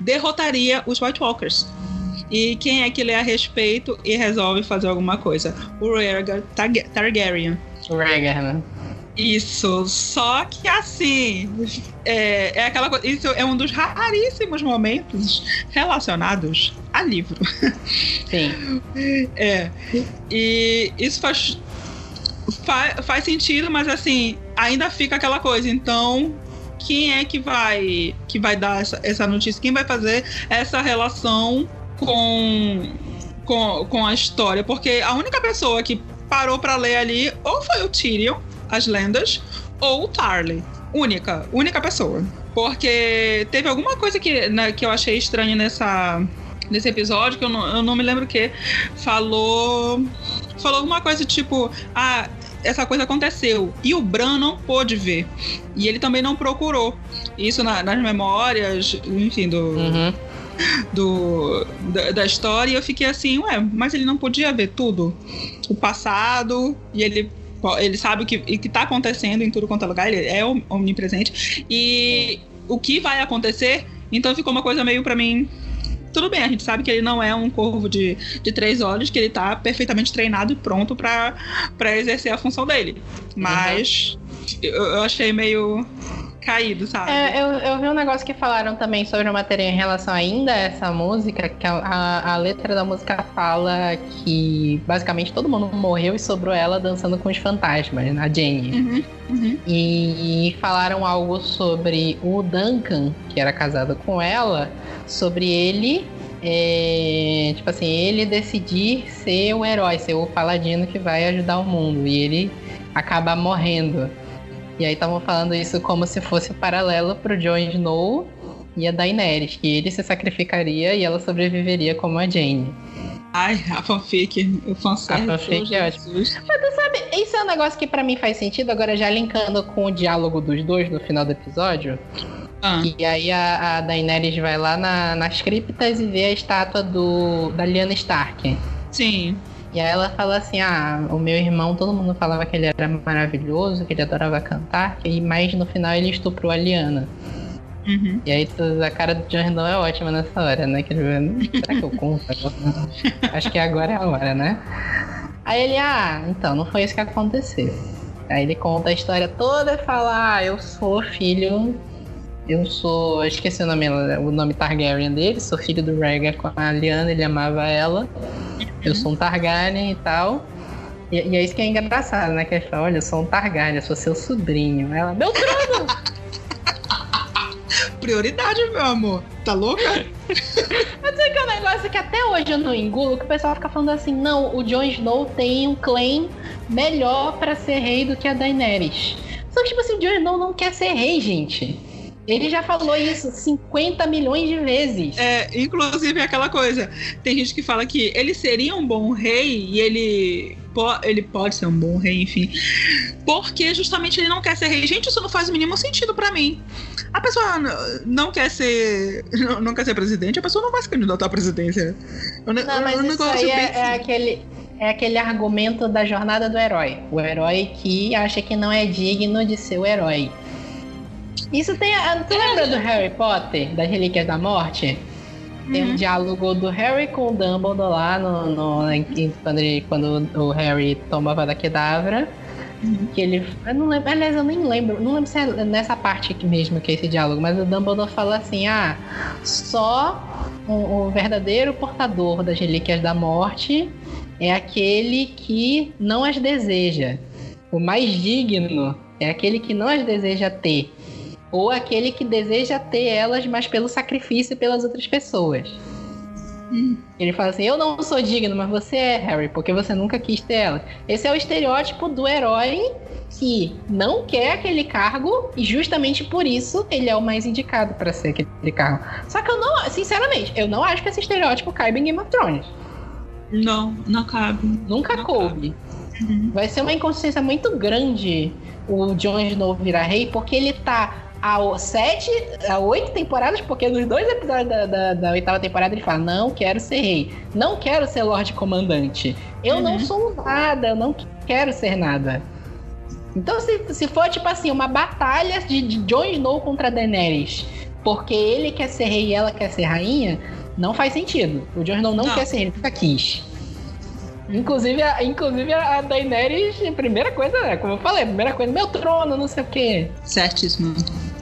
derrotaria os White Walkers. E quem é que lê a respeito e resolve fazer alguma coisa? O Rhaegar Targaryen. O Rhaegar, né? Isso, só que assim, é, é aquela coisa. Isso é um dos raríssimos momentos relacionados a livro. Sim. *laughs* É. E isso faz, faz, faz sentido, mas assim, ainda fica aquela coisa. Então, quem é que vai que vai dar essa, essa notícia? Quem vai fazer essa relação com, com, com a história? Porque a única pessoa que parou para ler ali ou foi o Tyrion as lendas, ou o Tarly. Única, única pessoa. Porque teve alguma coisa que, né, que eu achei estranha nessa, nesse episódio, que eu não, eu não me lembro o que. Falou. Falou alguma coisa tipo. Ah, essa coisa aconteceu. E o Bran não pôde ver. E ele também não procurou. Isso na, nas memórias, enfim, do. Uhum. Do, da, da, história, e eu fiquei assim, ué, mas ele não podia ver tudo? O passado, e ele ele sabe o que, está acontecendo em tudo quanto é lugar, ele é omnipresente. E o que vai acontecer, então ficou uma coisa meio para mim. Tudo bem, a gente sabe que ele não é um corvo de, de três olhos, que ele tá perfeitamente treinado e pronto para exercer a função dele. Mas uhum. eu, eu achei meio caído, sabe? É, eu, eu vi um negócio que falaram também sobre a matéria em relação ainda a essa música, que a, a, a, letra da música fala que basicamente todo mundo morreu e sobrou ela dançando com os fantasmas, na Jane. Uhum, uhum. E, e falaram algo sobre o Duncan, que era casado com ela, sobre ele é, tipo assim, ele decidir ser o herói, ser o paladino que vai ajudar o mundo. E ele acaba morrendo. E aí estavam falando isso como se fosse paralelo pro Jon Snow e a Daenerys, que ele se sacrificaria e ela sobreviveria como a Jane. Ai, a fanfic, o fanservice. A fanfic é ótimo. Mas tu sabe, isso é um negócio que para mim faz sentido, agora já linkando com o diálogo dos dois no final do episódio. Ah. E aí a, a Daenerys vai lá na, nas criptas e vê a estátua do, da Lyanna Stark. Sim. E aí ela fala assim: ah, o meu irmão, todo mundo falava que ele era maravilhoso, que ele adorava cantar, e mas no final ele estuprou a Liana. Uhum. E aí a cara do Jordan é ótima nessa hora, né? Que ele, será que eu conto? *laughs* Acho que agora é a hora, né? Aí ele, ah, então, não foi isso que aconteceu. Aí ele conta a história toda e fala, ah, eu sou filho. Eu sou. Eu esqueci o nome, o nome Targaryen dele, sou filho do Rhaegar com a Liana, ele amava ela eu sou um Targaryen e tal. E, e, é isso que é engraçado, né? Que ele fala, olha, eu sou um Targaryen, eu sou seu sobrinho. Ela, meu trono! *laughs* Prioridade, meu amor. Tá louca? Mas é que é um negócio que até hoje eu não engulo, que o pessoal fica falando assim, não, o Jon Snow tem um claim melhor para ser rei do que a Daenerys. Só que, tipo assim, o Jon Snow não quer ser rei, gente. Ele já falou isso 50 milhões de vezes. É, inclusive aquela coisa. Tem gente que fala que ele seria um bom rei e ele po ele pode ser um bom rei, enfim. Porque justamente ele não quer ser rei. Gente, isso não faz o mínimo sentido para mim. A pessoa não quer ser. *laughs* Não quer ser presidente, a pessoa não vai se candidatar à presidência. Eu, não, mas eu, isso aí é, é aquele. É aquele argumento da jornada do herói. O herói que acha que não é digno de ser o herói. Isso tem. Tu lembra do Harry Potter, das Relíquias da Morte? Tem um uhum. diálogo do Harry com o Dumbledore lá no, no, em, quando, ele, quando o Harry tomava da Kedavra. Uhum. Que ele. Eu não lembro. Aliás, eu nem lembro. Não lembro se é nessa parte aqui mesmo que é esse diálogo, mas o Dumbledore fala assim: ah, só o, o verdadeiro portador das relíquias da morte é aquele que não as deseja. O mais digno é aquele que não as deseja ter ou aquele que deseja ter elas, mas pelo sacrifício pelas outras pessoas. Hum. Ele fala assim: Eu não sou digno, mas você é, Harry, porque você nunca quis ter elas. Esse é o estereótipo do herói que não quer aquele cargo e justamente por isso ele é o mais indicado para ser aquele cargo. Só que eu não, sinceramente, eu não acho que esse estereótipo caiba em Game of Thrones. Não, não cabe. Nunca não coube. Cabe. Uhum. Vai ser uma inconsciência muito grande o Jon Snow virar rei, porque ele tá a sete, a oito temporadas, porque nos dois episódios da, da, da, oitava temporada ele fala: Não quero ser rei, não quero ser Lorde Comandante, eu uhum. não sou nada, eu não quero ser nada. Então, se, se for tipo assim, uma batalha de, de Jon Snow contra Daenerys, porque ele quer ser rei e ela quer ser rainha, não faz sentido. O Jon Snow não, não. quer ser rei, ele nunca quis. Inclusive, a, inclusive a Daenerys, primeira coisa, né, como eu falei, primeira coisa, meu trono, não sei o quê. Certíssimo.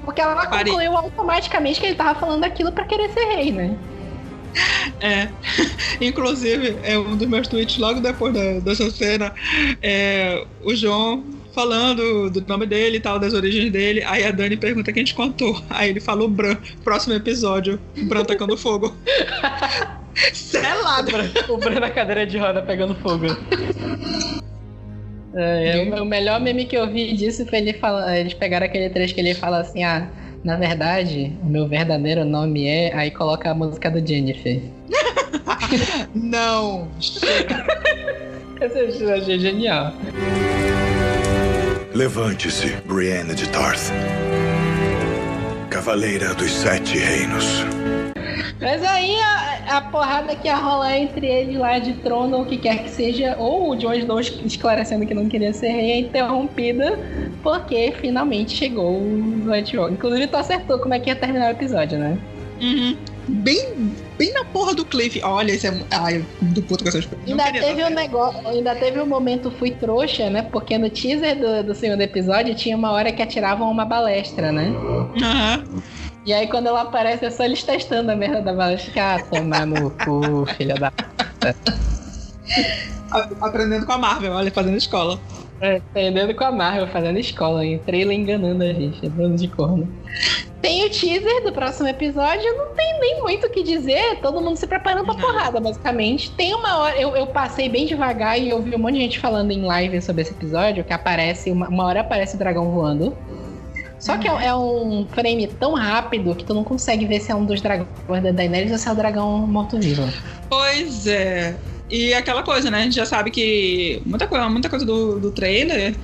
Porque ela Pare. concluiu automaticamente que ele tava falando aquilo para querer ser rei, né? É, *laughs* inclusive, é um dos meus tweets logo depois da, dessa cena, é, o João falando do nome dele e tal, das origens dele. Aí a Dani pergunta quem te contou. Aí ele falou Bran. Próximo episódio, Bran tacando fogo. *laughs* Selado. O Bran na cadeira de roda pegando fogo. É, é, o melhor meme que eu vi disso foi ele fala, eles pegaram aquele trecho que ele fala assim, ah, na verdade, o meu verdadeiro nome é. Aí coloca a música do Jennifer. *laughs* Não! *laughs* Esse eu achei genial. Levante-se, Brienne de Tarth. Cavaleira dos Sete Reinos. Mas aí a, a, porrada que ia rolar entre eles lá de trono, ou o que quer que seja, ou o Jon Snow esclarecendo que não queria ser rei, é interrompida porque finalmente chegou o White Walker. Inclusive, tu acertou como é que ia terminar o episódio, né? Uhum. Bem, bem na porra do Cliff. Olha, esse é. Ai, do puto com essas coisas. Ainda teve um negócio. Ainda teve um momento fui trouxa, né? Porque no teaser do, do segundo episódio tinha uma hora que atiravam uma balestra, né? Aham. Uhum. E aí quando ela aparece é só eles testando a merda da balística. Ah, tomar no cu, filha da Aprendendo com a Marvel, olha, fazendo escola. É, aprendendo com a Marvel, fazendo escola, em trailer enganando a gente, dando de corno. Tem o teaser do próximo episódio, não tem nem muito o que dizer, todo mundo se preparando pra porrada, basicamente. Tem uma hora, eu, eu passei bem devagar e ouvi um monte de gente falando em live sobre esse episódio, que aparece, uma, uma hora aparece o dragão voando. Só que é, é, um frame tão rápido que tu não consegue ver se é um dos dragões da Daenerys ou se é o dragão morto-vivo. Pois é. E aquela coisa, né? A gente já sabe que muita coisa, muita coisa do, do trailer.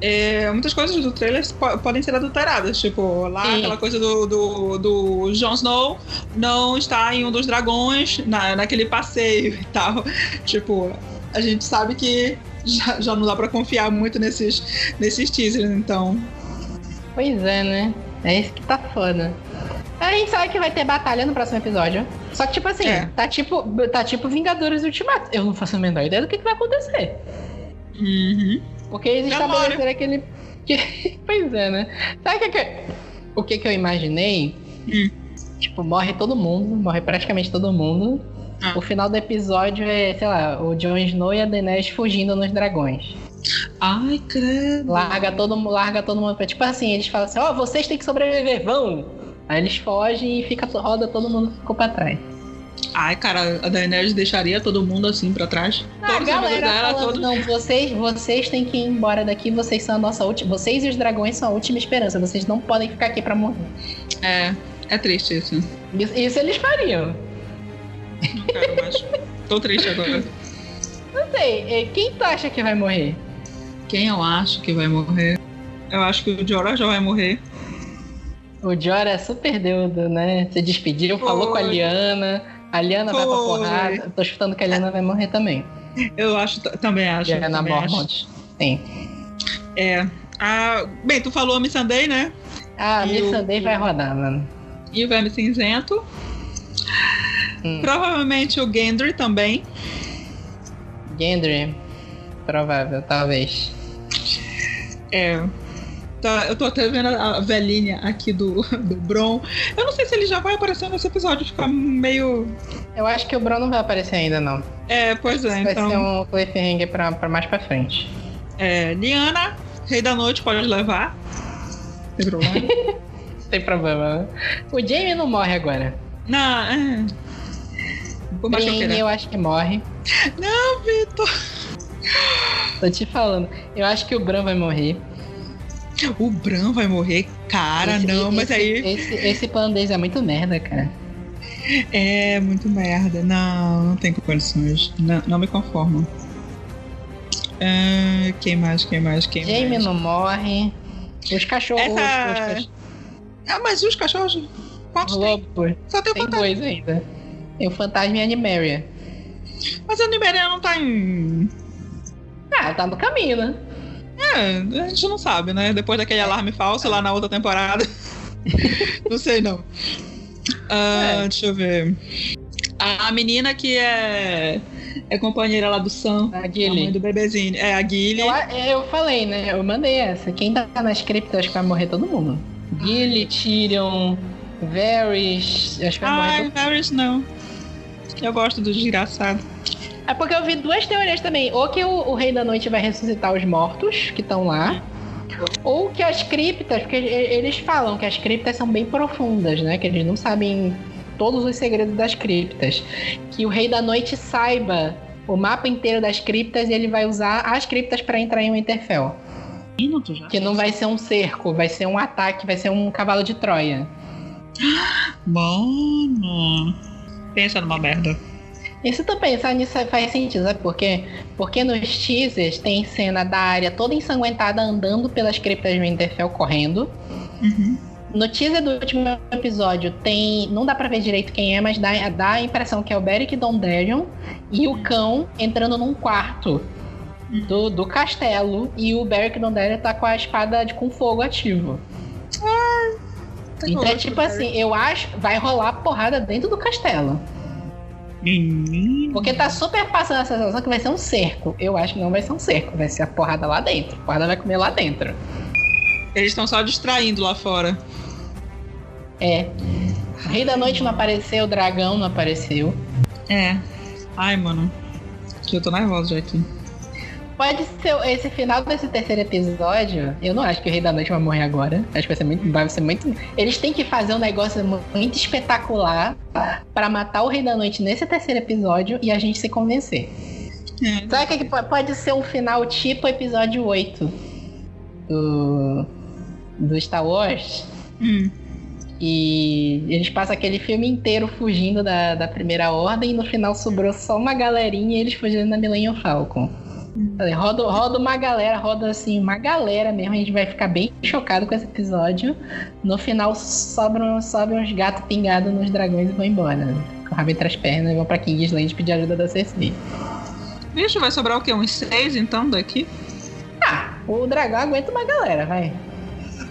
É, muitas coisas do trailer podem ser adulteradas. Tipo, lá Sim. aquela coisa do, do, do Jon Snow não está em um dos dragões na, naquele passeio e tal. Tipo, a gente sabe que já, já não dá pra confiar muito nesses, nesses teasers, então Pois é, né? É isso que tá foda. A gente sabe que vai ter batalha no próximo episódio. Só que, tipo assim, é. tá tipo tá tipo Vingadores Ultimato. Eu não faço a menor ideia do que, que vai acontecer. Uhum. Porque eles estabeleceram aquele. pois é, né? Sabe o que, que... o que, que eu imaginei? Hum. Tipo, morre todo mundo, morre praticamente todo mundo. Ah. O final do episódio é, sei lá, o Jon Snow e a Daenerys fugindo nos dragões. Ai, credo. Larga todo, larga todo mundo. Tipo assim, eles falam assim: ó, oh, vocês têm que sobreviver, vão! Aí eles fogem e fica, roda todo mundo ficou pra trás. Ai, cara, a Daenerys deixaria todo mundo assim pra trás. Ah, a galera dela, falando, todos... não, vocês, vocês têm que ir embora daqui, vocês são a nossa última. Vocês e os dragões são a última esperança. Vocês não podem ficar aqui pra morrer. É, é triste isso. Isso, isso eles fariam. Não quero mais. Tô triste agora. Não sei, é, quem tu acha que vai morrer? Quem eu acho que vai morrer? Eu acho que o Jorah já vai morrer. O Jorah é super deudo, né? Se despediu, falou com a Foi. Liana. A Liana vai pra Foi. porrada. Tô chutando que a Liana vai morrer também. Eu acho, também acho. Liana. Mormont. Sim. É. Ah, bem, tu falou a Missandei, né? Ah, a Miss o- Sunday vai rodar, mano. E o Verme Cinzento. Hum. Provavelmente o Gendry também. Gendry. Provável, talvez. É. Tá, eu tô até vendo a velhinha aqui do, *laughs* do Bron. Eu não sei se ele já vai aparecer nesse episódio, fica meio. Eu acho que o Bron não vai aparecer ainda, não. É, pois é, vai então. ser um cliffhanger pra, pra mais pra frente. É, Liana, Rei da Noite, pode levar. Tem problema. *laughs* Sem problema, né? O Jamie não morre agora. não, é. Por mais eu eu acho que morre. Não, Vitor. Tô te falando. Eu acho que o Bran vai morrer. O Bran vai morrer? Cara, Esse- não, mas esse- aí. Esse, esse deles é muito merda, cara. É muito merda. Não, não tem condições. Não, não me conformo. Ah, quem mais? Quem mais? Quem Jamie mais? não morre. Os cachorros. Essa- Os, cachorros. Ah, mas os cachorros? Quantos Os tem? Só tem Tem fantasma. dois ainda. Tem o fantasma e a Animaria. Mas a Niberia não tá em. Ah, tá no caminho, né? É, a gente não sabe, né? Depois daquele alarme falso lá na outra temporada. *laughs* não sei, não. Ah, É. Deixa eu ver. A menina que é. É companheira lá do Sam. A A mãe do bebezinho. É, a Gilly. Eu, eu falei, né? Eu mandei essa. Quem tá nas criptas acho que vai morrer todo mundo. Gilly, Tyrion, Varys. Acho que vai morrer Ai, Varys não. Eu gosto do desgraçado. É porque eu vi duas teorias também. Ou que o, o Rei da Noite vai ressuscitar os mortos que estão lá. Ou que as criptas, porque eles falam que as criptas são bem profundas, né? Que eles não sabem todos os segredos das criptas. Que o Rei da Noite saiba o mapa inteiro das criptas e ele vai usar as criptas para entrar em Winterfell. Minuto já. Que não vai ser um cerco, vai ser um ataque, vai ser um cavalo de Troia. *gasps* Mano. Pensa numa merda. E se tu pensar nisso faz sentido, sabe por quê? Porque nos teasers tem cena da área toda ensanguentada andando pelas criptas de Winterfell correndo. Uhum. No teaser do último episódio tem. Não dá pra ver direito quem é, mas dá, dá a impressão que é o Beric Dondarrion e o cão entrando num quarto do, do castelo. E o Beric Dondarrion tá com a espada de, com fogo ativo. Então é tipo assim, eu acho. Vai rolar porrada dentro do castelo. Menino. Porque tá super passando a sensação que vai ser um cerco. Eu acho que não vai ser um cerco, vai ser a porrada lá dentro. A porrada vai comer lá dentro. Eles estão só distraindo lá fora. É. O Rei da Noite não apareceu, o dragão não apareceu. É. Ai, mano. Que eu tô nervosa já aqui. Pode ser esse final desse terceiro episódio. Eu não acho que o Rei da Noite vai morrer agora. Acho que vai ser muito. Vai ser muito eles têm que fazer um negócio muito espetacular pra matar o Rei da Noite nesse terceiro episódio e a gente se convencer. É. Sabe o que, po- pode ser um final tipo episódio 8 do, do Star Wars? Hum. E eles passam aquele filme inteiro fugindo da, da primeira ordem e no final sobrou só uma galerinha e eles fugindo da Millennium Falcon. Roda, roda uma galera, roda assim, uma galera mesmo, a gente vai ficar bem chocado com esse episódio. No final sobram, sobem uns gatos pingados nos dragões e vão embora. Com o rabo entre as pernas e vão pra Kingsland pedir ajuda da Cersei. Vixe, vai sobrar o quê? Uns seis então daqui? Ah, o dragão aguenta uma galera, vai.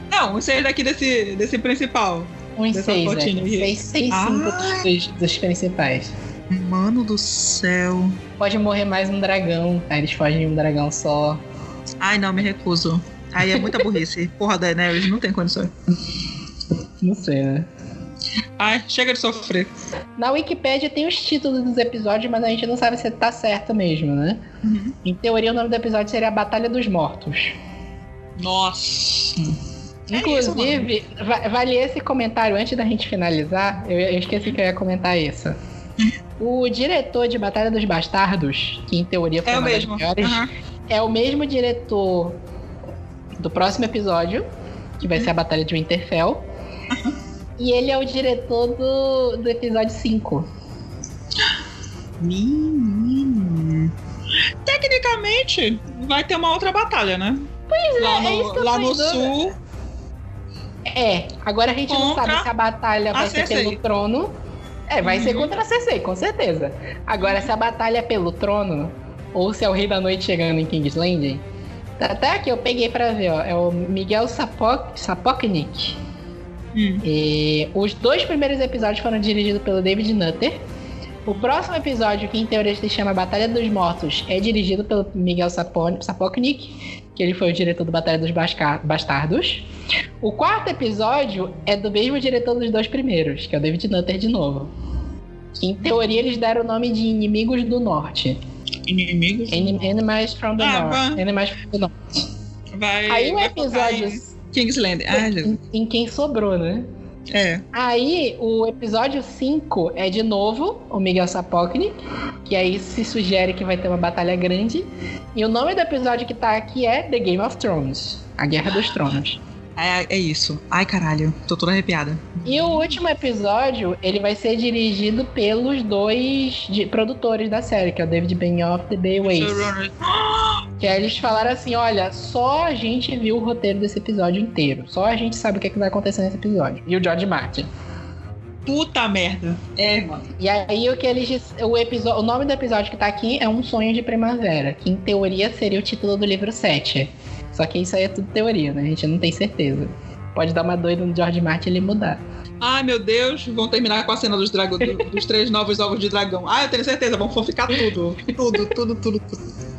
Não, uns seis daqui desse, desse principal. Uns seis, né? Seis, seis, Ai. cinco dos, dos principais. Mano do céu. Pode morrer mais um dragão. Aí eles fogem de um dragão só. Ai, não, me recuso. Aí é muita burrice. *laughs* Porra, Daenerys, não tem condições. Não sei, né? Ai, chega de sofrer. Na Wikipédia tem os títulos dos episódios, mas a gente não sabe se tá certo mesmo, né? Uhum. Em teoria, o nome do episódio seria a Batalha dos Mortos. Nossa. É Inclusive, va- vale esse comentário antes da gente finalizar. Eu, eu esqueci que eu ia comentar isso. O diretor de Batalha dos Bastardos, que em teoria foi É o mesmo. piores, Aham. é o mesmo diretor do próximo episódio, que vai ser a Batalha de Winterfell. E ele é o diretor do, do episódio 5. Menino. tecnicamente vai ter uma outra batalha, né? Pois lá é, no, é isso que eu lá no dúvida. sul. É, agora a gente não sabe se a batalha a vai ser Cersei. pelo trono. É, vai ser contra a Cersei, com certeza. Agora, se a batalha é pelo trono, ou se é o Rei da Noite chegando em King's Landing. Tá até aqui, eu peguei pra ver, ó. É o Miguel Sapok, Sapoknik. Hum. E os dois primeiros episódios foram dirigidos pelo David Nutter. O próximo episódio, que em teoria se chama Batalha dos Mortos, é dirigido pelo Miguel Sapo- Sapoknik, que ele foi o diretor do Batalha dos Basca- Bastardos. O quarto episódio é do mesmo diretor dos dois primeiros, que é o David Nutter de novo. Em teoria, eles deram o nome de Inimigos do Norte. Inimigos. Enim- Enemies from the Ah, North. vai. Enemies from the North. Vai, Aí focar episódio em Kingsland. Ah, em, em quem sobrou, né? É. Aí, o episódio 5 é de novo o Miguel Sapoknik, que aí se sugere que vai ter uma batalha grande. E o nome do episódio que tá aqui é The Game of Thrones A Guerra dos Tronos. é. É isso. Ai, caralho. Tô toda arrepiada. E o último episódio, ele vai ser dirigido pelos dois de- produtores da série, que é o David Benioff e The Bay Ways. Que aí eles falaram assim: olha, só a gente viu o roteiro desse episódio inteiro. Só a gente sabe o que, é que vai acontecer nesse episódio. E o George Martin. Puta merda. É, mano. E aí o que eles o episódio, o nome do episódio que tá aqui é Um Sonho de Primavera, que em teoria seria o título do livro 7. Só que isso aí é tudo teoria, né? A gente não tem certeza. Pode dar uma doida no George Martin ele mudar. Ai, meu Deus. Vão terminar com a cena dos, dragão, do- dos três novos ovos de dragão. Ah, eu tenho certeza. Vão ficar tudo. Tudo, tudo, tudo, tudo.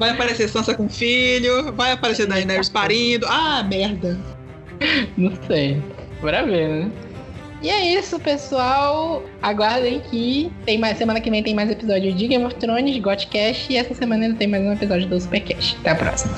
Vai aparecer Sansa com filho. Vai aparecer Daenerys parindo. Ah, merda. Não sei. Bora ver, né? E é isso, pessoal. Aguardem que tem mais semana que vem tem mais episódio de Game of Thrones, Godcast e essa semana ainda tem mais um episódio do Supercast. Até a próxima.